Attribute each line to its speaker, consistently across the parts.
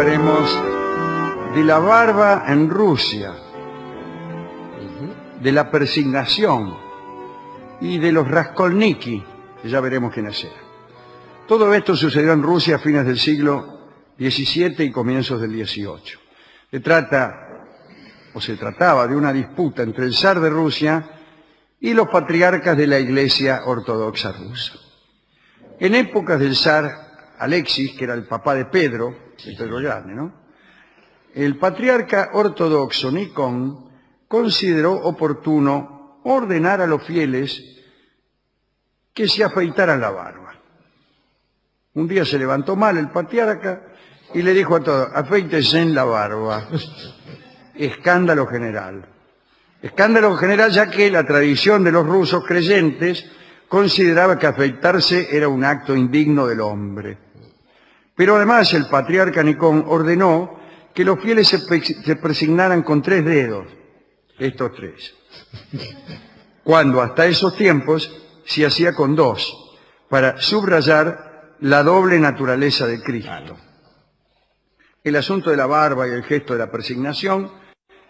Speaker 1: hablaremos de la barba en Rusia, de la persignación y de los Raskolniki, que ya veremos quiénes eran. Todo esto sucedió en Rusia a fines del siglo XVII y comienzos del XVIII. Se trata, o se trataba de una disputa entre el zar de Rusia y los patriarcas de la Iglesia Ortodoxa rusa. En épocas del zar Alexis, que era el papá de Pedro, de Pedro Grande, ¿no? El patriarca ortodoxo Nikon consideró oportuno ordenar a los fieles que se afeitaran la barba. Un día se levantó mal el patriarca y le dijo a todos, afeítese en la barba. Escándalo general. Escándalo general ya que la tradición de los rusos creyentes consideraba que afeitarse era un acto indigno del hombre. Pero además el patriarca Nicón ordenó que los fieles se, presignaran con tres dedos, estos tres. Cuando hasta esos tiempos se hacía con dos, para subrayar la doble naturaleza de Cristo. El asunto de la barba y el gesto de la presignación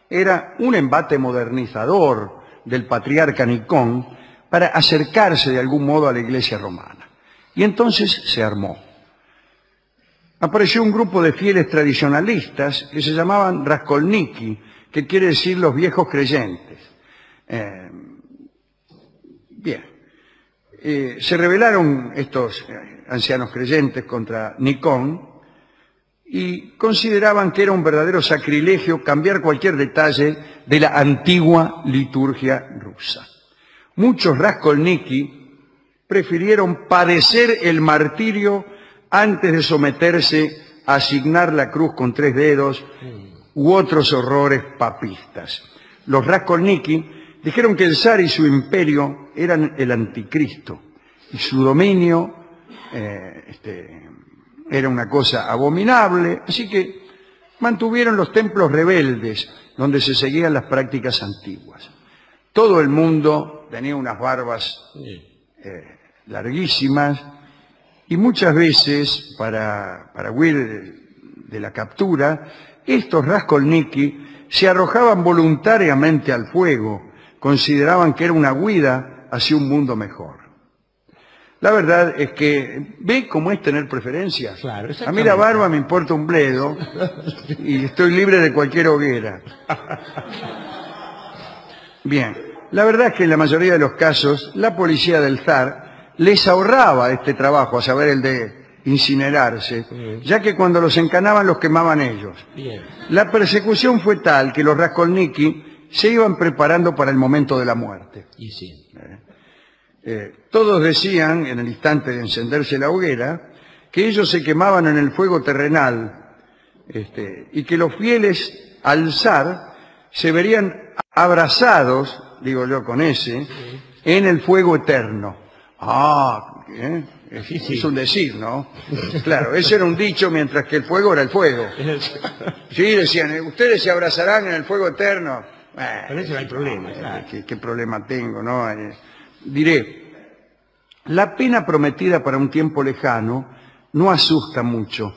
Speaker 1: era un embate modernizador del patriarca Nicón para acercarse de algún modo a la iglesia romana. Y entonces se armó. Apareció un grupo de fieles tradicionalistas que se llamaban Raskolniki, que quiere decir los viejos creyentes. Eh, bien. Eh, se rebelaron estos eh, ancianos creyentes contra Nicón y consideraban que era un verdadero sacrilegio cambiar cualquier detalle de la antigua liturgia rusa. Muchos Raskolniki prefirieron padecer el martirio antes de someterse a asignar la cruz con tres dedos u otros horrores papistas. Los Raskolniki dijeron que el zar y su imperio eran el anticristo y su dominio eh, este, era una cosa abominable, así que mantuvieron los templos rebeldes donde se seguían las prácticas antiguas. Todo el mundo tenía unas barbas eh, larguísimas y muchas veces para, para huir de, de la captura, estos Raskolniki se arrojaban voluntariamente al fuego, consideraban que era una huida hacia un mundo mejor. La verdad es que ve cómo es tener preferencias.
Speaker 2: Claro,
Speaker 1: A mí la barba me importa un bledo y estoy libre de cualquier hoguera. Bien, la verdad es que en la mayoría de los casos la policía del zar les ahorraba este trabajo, a saber el de incinerarse, ya que cuando los encanaban los quemaban ellos.
Speaker 2: Bien.
Speaker 1: La persecución fue tal que los Raskolniki se iban preparando para el momento de la muerte.
Speaker 2: Y sí.
Speaker 1: Eh, todos decían, en el instante de encenderse la hoguera, que ellos se quemaban en el fuego terrenal este, y que los fieles al zar se verían abrazados, digo yo con ese, en el fuego eterno. Ah, ¿eh? es,
Speaker 2: Sí, sí.
Speaker 1: es un decir, ¿no? Claro, ese era un dicho mientras que el fuego era el fuego. Sí, decían, eh, ustedes se abrazarán en el fuego eterno. Bueno,
Speaker 2: Con eso no hay problema,
Speaker 1: eh,
Speaker 2: claro.
Speaker 1: ¿Qué, qué problema tengo, no? Eh, diré, la pena prometida para un tiempo lejano no asusta mucho.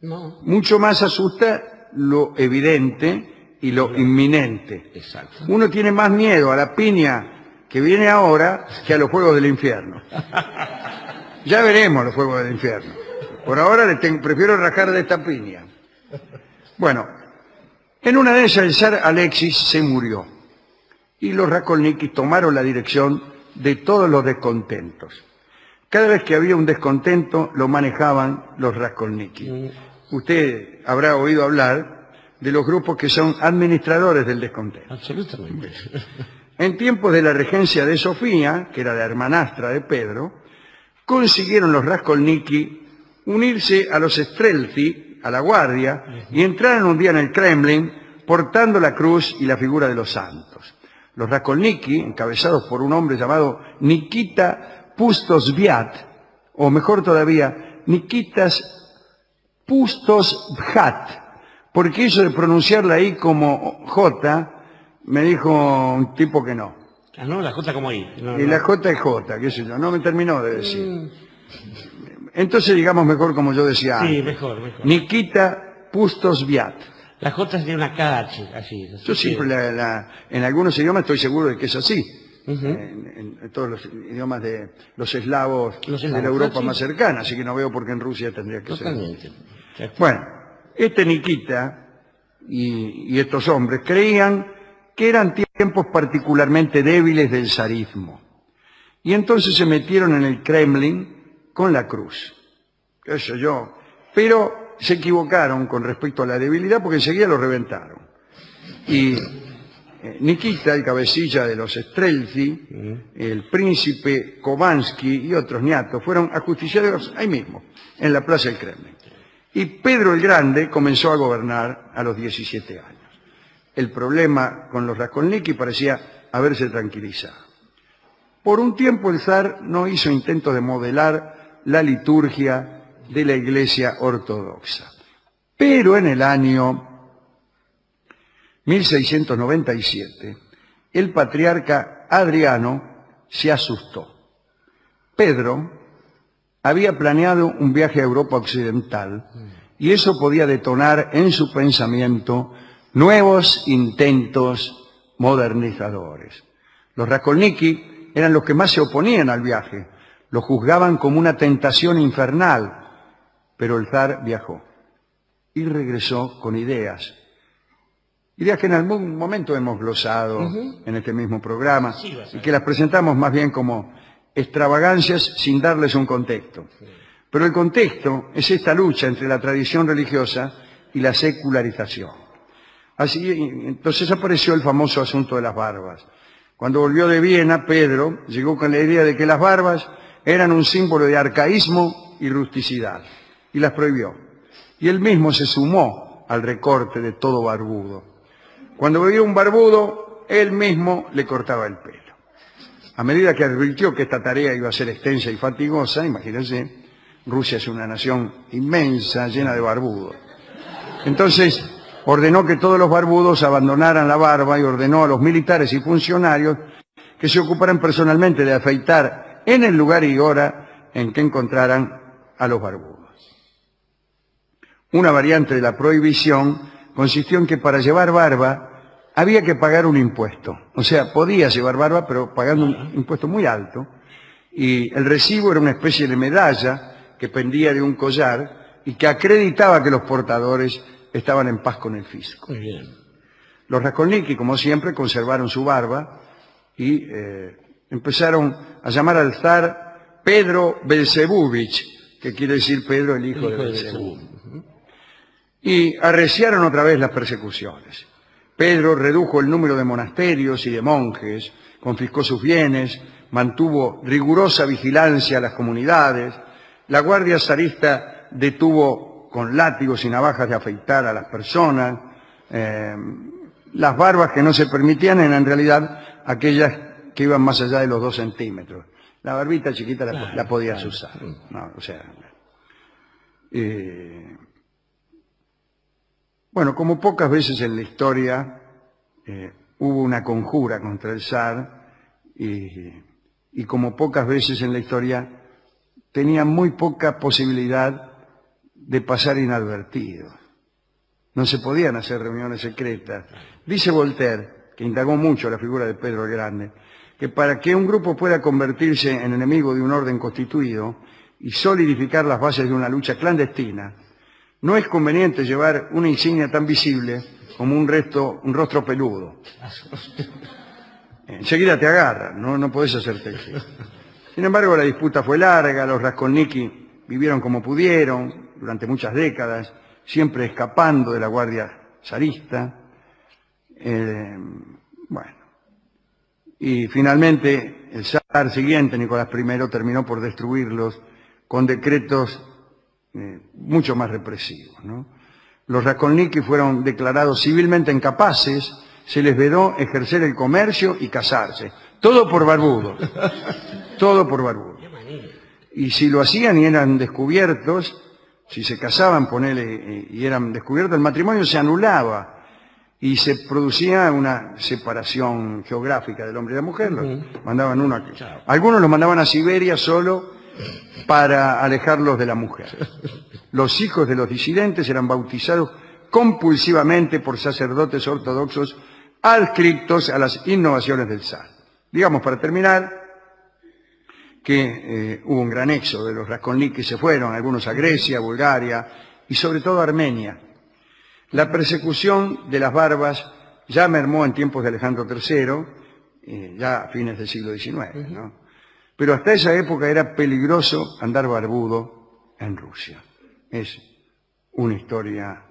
Speaker 2: No.
Speaker 1: Mucho más asusta lo evidente y lo inminente.
Speaker 2: Exacto.
Speaker 1: Uno tiene más miedo a la piña que viene ahora que a los fuegos del infierno. Ya veremos los fuegos del infierno. Por ahora le ten- prefiero rajar de esta piña. Bueno, en una de esas el zar Alexis se murió y los Rakolnikis tomaron la dirección de todos los descontentos. Cada vez que había un descontento lo manejaban los Raskolnikis. Usted habrá oído hablar de los grupos que son administradores del descontento.
Speaker 2: Absolutamente.
Speaker 1: En tiempos de la regencia de Sofía, que era la hermanastra de Pedro, consiguieron los Raskolniki unirse a los Strelzi, a la guardia, y entraron un día en el Kremlin portando la cruz y la figura de los santos. Los Raskolniki, encabezados por un hombre llamado Nikita Pustosviat, o mejor todavía, Nikitas Pustosvhat, porque eso de pronunciarla ahí como J, me dijo un tipo que no.
Speaker 2: Ah, no, la J como ahí. No,
Speaker 1: Y
Speaker 2: no.
Speaker 1: la J es J, qué sé yo, no me terminó de decir. entonces digamos mejor como yo decía
Speaker 2: Sí,
Speaker 1: antes.
Speaker 2: mejor, mejor.
Speaker 1: Nikita Pustosviat.
Speaker 2: La J tiene una KH, así.
Speaker 1: Yo siempre, la- la- en algunos idiomas estoy seguro de que es así. En, en- en todos los idiomas de los eslavos,
Speaker 2: Los
Speaker 1: de la Europa
Speaker 2: sí.
Speaker 1: más cercana, así que no veo por qué en Rusia tendría que ser. Bueno, este Nikita y, y estos hombres creían que eran tiempos particularmente débiles del zarismo. Y entonces se metieron en el Kremlin con la cruz. qué sé yo. Pero se equivocaron con respecto a la debilidad porque enseguida lo reventaron. Y eh, Nikita, el cabecilla de los Strelzi, el príncipe Kovansky y otros niatos fueron ajusticiados ahí mismo, en la plaza del Kremlin. Y Pedro el Grande comenzó a gobernar a los 17 años. El problema con los Raskolniki parecía haberse tranquilizado. Por un tiempo el zar no hizo intentos de modelar la liturgia de la Iglesia ortodoxa. Pero en el año 1697, el patriarca Adriano se asustó. Pedro había planeado un viaje a Europa Occidental y eso podía detonar en su pensamiento nuevos intentos modernizadores. Los Raskolniki eran los que más se oponían al viaje, lo juzgaban como una tentación infernal, pero el zar viajó y regresó con ideas. Ideas que en algún momento hemos glosado en este mismo programa
Speaker 2: Sí,
Speaker 1: y que las presentamos más bien como extravagancias sin darles un contexto. Pero el contexto es esta lucha entre la tradición religiosa y la secularización. Así, entonces apareció el famoso asunto de las barbas. Cuando volvió de Viena, Pedro llegó con la idea de que las barbas eran un símbolo de arcaísmo y rusticidad, y las prohibió. Y él mismo se sumó al recorte de todo barbudo. Cuando veía un barbudo, él mismo le cortaba el pelo. A medida que advirtió que esta tarea iba a ser extensa y fatigosa, imagínense, Rusia es una nación inmensa, llena de barbudos. Entonces ordenó que todos los barbudos abandonaran la barba y ordenó a los militares y funcionarios que se ocuparan personalmente de afeitar en el lugar y hora en que encontraran a los barbudos. Una variante de la prohibición consistió en que para llevar barba había que pagar un impuesto. O sea, podía llevar barba, pero pagando un impuesto muy alto. Y el recibo era una especie de medalla que pendía de un collar y que acreditaba que los portadores estaban en paz con el fisco.
Speaker 2: Muy bien.
Speaker 1: Los Raskolniki, como siempre, conservaron su barba y eh, empezaron a llamar al zar Pedro Belzebúvich, que quiere decir Pedro el hijo,
Speaker 2: Hijo
Speaker 1: de Belzebú. Y arreciaron otra vez las persecuciones. Pedro redujo el número de monasterios y de monjes, confiscó sus bienes, mantuvo rigurosa vigilancia a las comunidades, la guardia zarista detuvo con látigos y navajas de afeitar a las personas, eh, las barbas que no se permitían eran en realidad aquellas que iban más allá de los dos centímetros. La barbita chiquita la,
Speaker 2: Claro,
Speaker 1: la podías
Speaker 2: claro.
Speaker 1: usar. No, o sea, eh, bueno, como pocas veces en la historia eh, hubo una conjura contra el zar y, y como pocas veces en la historia tenía muy poca posibilidad de pasar inadvertido. No se podían hacer reuniones secretas. Dice Voltaire, que indagó mucho la figura de Pedro el Grande, que para que un grupo pueda convertirse en enemigo de un orden constituido y solidificar las bases de una lucha clandestina, no es conveniente llevar una insignia tan visible como un, resto, un rostro peludo. Enseguida te agarran, no, no podés hacerte. Sin embargo, la disputa fue larga, los Raskolniki vivieron como pudieron durante muchas décadas, siempre escapando de la guardia zarista. Eh, bueno, y finalmente el zar siguiente, Nicolás I, terminó por destruirlos con decretos eh, mucho más represivos. ¿no? Los Raskolniki fueron declarados civilmente incapaces, se les vedó ejercer el comercio y casarse. Todo por barbudo. Todo por barbudo. Y si lo hacían y eran descubiertos, si se casaban, ponele, y eran descubiertos, el matrimonio se anulaba y se producía una separación geográfica del hombre y la mujer. Los mandaban uno a... Algunos los mandaban a Siberia solo para alejarlos de la mujer. Los hijos de los disidentes eran bautizados compulsivamente por sacerdotes ortodoxos adscritos a las innovaciones del zar. Digamos, para terminar, que eh, hubo un gran éxodo de los Raskolnik que se fueron, algunos a Grecia, Bulgaria y sobre todo a Armenia. La persecución de las barbas ya mermó en tiempos de Alejandro III, eh, ya a fines del siglo XIX, ¿no? Pero hasta esa época era peligroso andar barbudo en Rusia. Es una historia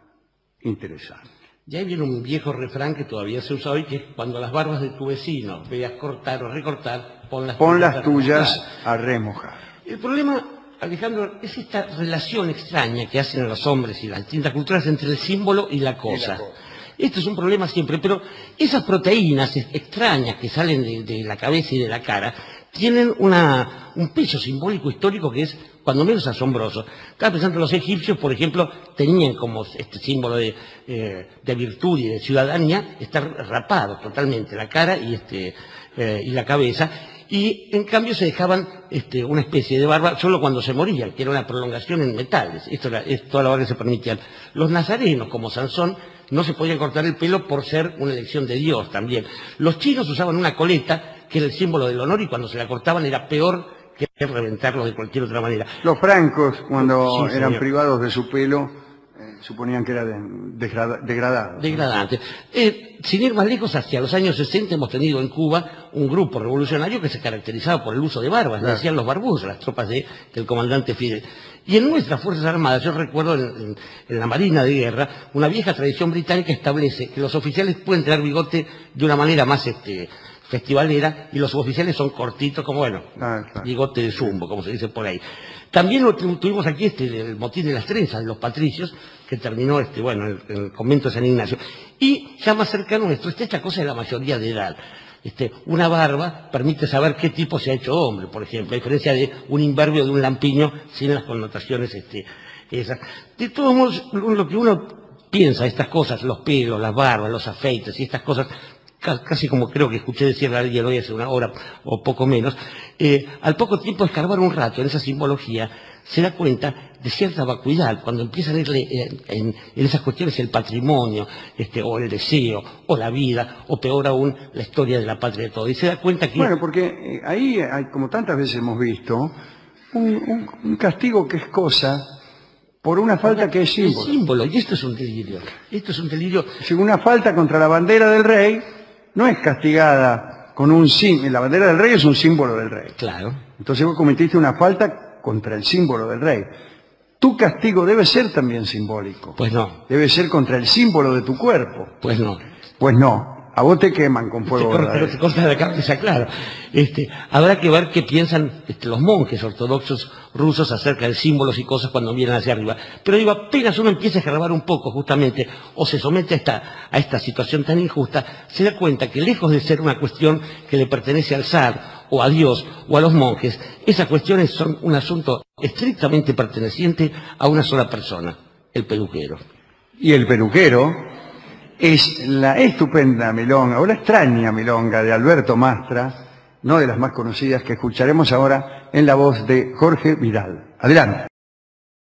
Speaker 1: interesante.
Speaker 2: Ya viene un viejo refrán que todavía se usa hoy, que es cuando las barbas de tu vecino veas cortar o recortar, pon las
Speaker 1: Pon
Speaker 2: tuyas
Speaker 1: las
Speaker 2: a
Speaker 1: tuyas
Speaker 2: remojar.
Speaker 1: a remojar.
Speaker 2: El problema, Alejandro, es esta relación extraña que hacen los hombres y las distintas culturas entre el símbolo y la cosa.
Speaker 1: cosa.
Speaker 2: Esto es un problema siempre, pero esas proteínas ex- extrañas que salen de, de la cabeza y de la cara tienen una- un peso simbólico histórico que es cuando menos asombroso. Estaba pensando, los egipcios, por ejemplo, tenían como este símbolo de, eh, de virtud y de ciudadanía estar rapados totalmente la cara y, este, eh, y la cabeza, y en cambio se dejaban este, una especie de barba solo cuando se morían, que era una prolongación en metales. Esto era, es toda la barba que se permitían. Los nazarenos, como Sansón, no se podían cortar el pelo por ser una elección de Dios también. Los chinos usaban una coleta, que era el símbolo del honor, y cuando se la cortaban era peor que reventarlo de cualquier otra manera.
Speaker 1: Los francos, cuando
Speaker 2: Sí,
Speaker 1: eran privados de su pelo, suponían que era de- degrada- degradado.
Speaker 2: degradante. Eh, sin ir más lejos, hacia los años 60 hemos tenido en Cuba un grupo revolucionario que se caracterizaba por el uso de barbas,
Speaker 1: Claro.
Speaker 2: decían los barbudos, las tropas de- del comandante Fidel. Y en nuestras Fuerzas Armadas, yo recuerdo en, en- en la Marina de Guerra, una vieja tradición británica establece que los oficiales pueden tener bigote de una manera más este, festivalera y los suboficiales son cortitos, como bueno,
Speaker 1: Ah,
Speaker 2: bigote de zumbo, como se dice por ahí. También lo tu- tuvimos aquí este, el motín de las trenzas de los patricios, que terminó este, bueno, en el, en el convento de San Ignacio. Y ya más cercano nuestro, está esta cosa de la mayoría de edad. Este, una barba permite saber qué tipo se ha hecho hombre, por ejemplo, a diferencia de un imberbio de un lampiño sin las connotaciones este, esas. De todos modos, lo que uno piensa, estas cosas, los pelos, las barbas, los afeites y estas cosas, casi como creo que escuché decir a alguien hoy hace una hora o poco menos, eh, al poco tiempo de escarbar un rato en esa simbología, se da cuenta de cierta vacuidad, cuando empieza a leerle eh, en, en esas cuestiones el patrimonio, este, o el deseo, o la vida, o peor aún, la historia de la patria de todo. Y se da cuenta que...
Speaker 1: Bueno, porque eh, ahí, hay, como tantas veces hemos visto, un, un- un castigo que es cosa por una falta que es símbolo.
Speaker 2: símbolo, y esto es un delirio. Esto es un delirio
Speaker 1: Si una falta contra la bandera del rey no es castigada con un símbolo. La bandera del rey es un símbolo del rey.
Speaker 2: claro.
Speaker 1: Entonces vos cometiste una falta contra el símbolo del rey. Tu castigo debe ser también simbólico.
Speaker 2: Pues no,
Speaker 1: Debe ser contra el símbolo de tu cuerpo.
Speaker 2: pues no.
Speaker 1: Pues no, a vos te queman con
Speaker 2: Te
Speaker 1: fuego
Speaker 2: corta,
Speaker 1: verdadero.
Speaker 2: te corta la cabeza, claro. Este, habrá que ver qué piensan este, los monjes ortodoxos rusos acerca de símbolos y cosas cuando vienen hacia arriba. Pero digo, apenas uno empieza a escarbar un poco, justamente, o se somete a esta, a esta situación tan injusta, se da cuenta que lejos de ser una cuestión que le pertenece al zar, o a Dios, o a los monjes, esas cuestiones son un asunto estrictamente perteneciente a una sola persona, el peluquero.
Speaker 1: Y el peluquero es la estupenda milonga, o la extraña milonga de Alberto Mastra, no de las más conocidas que escucharemos ahora en la voz de Jorge Vidal. Adelante.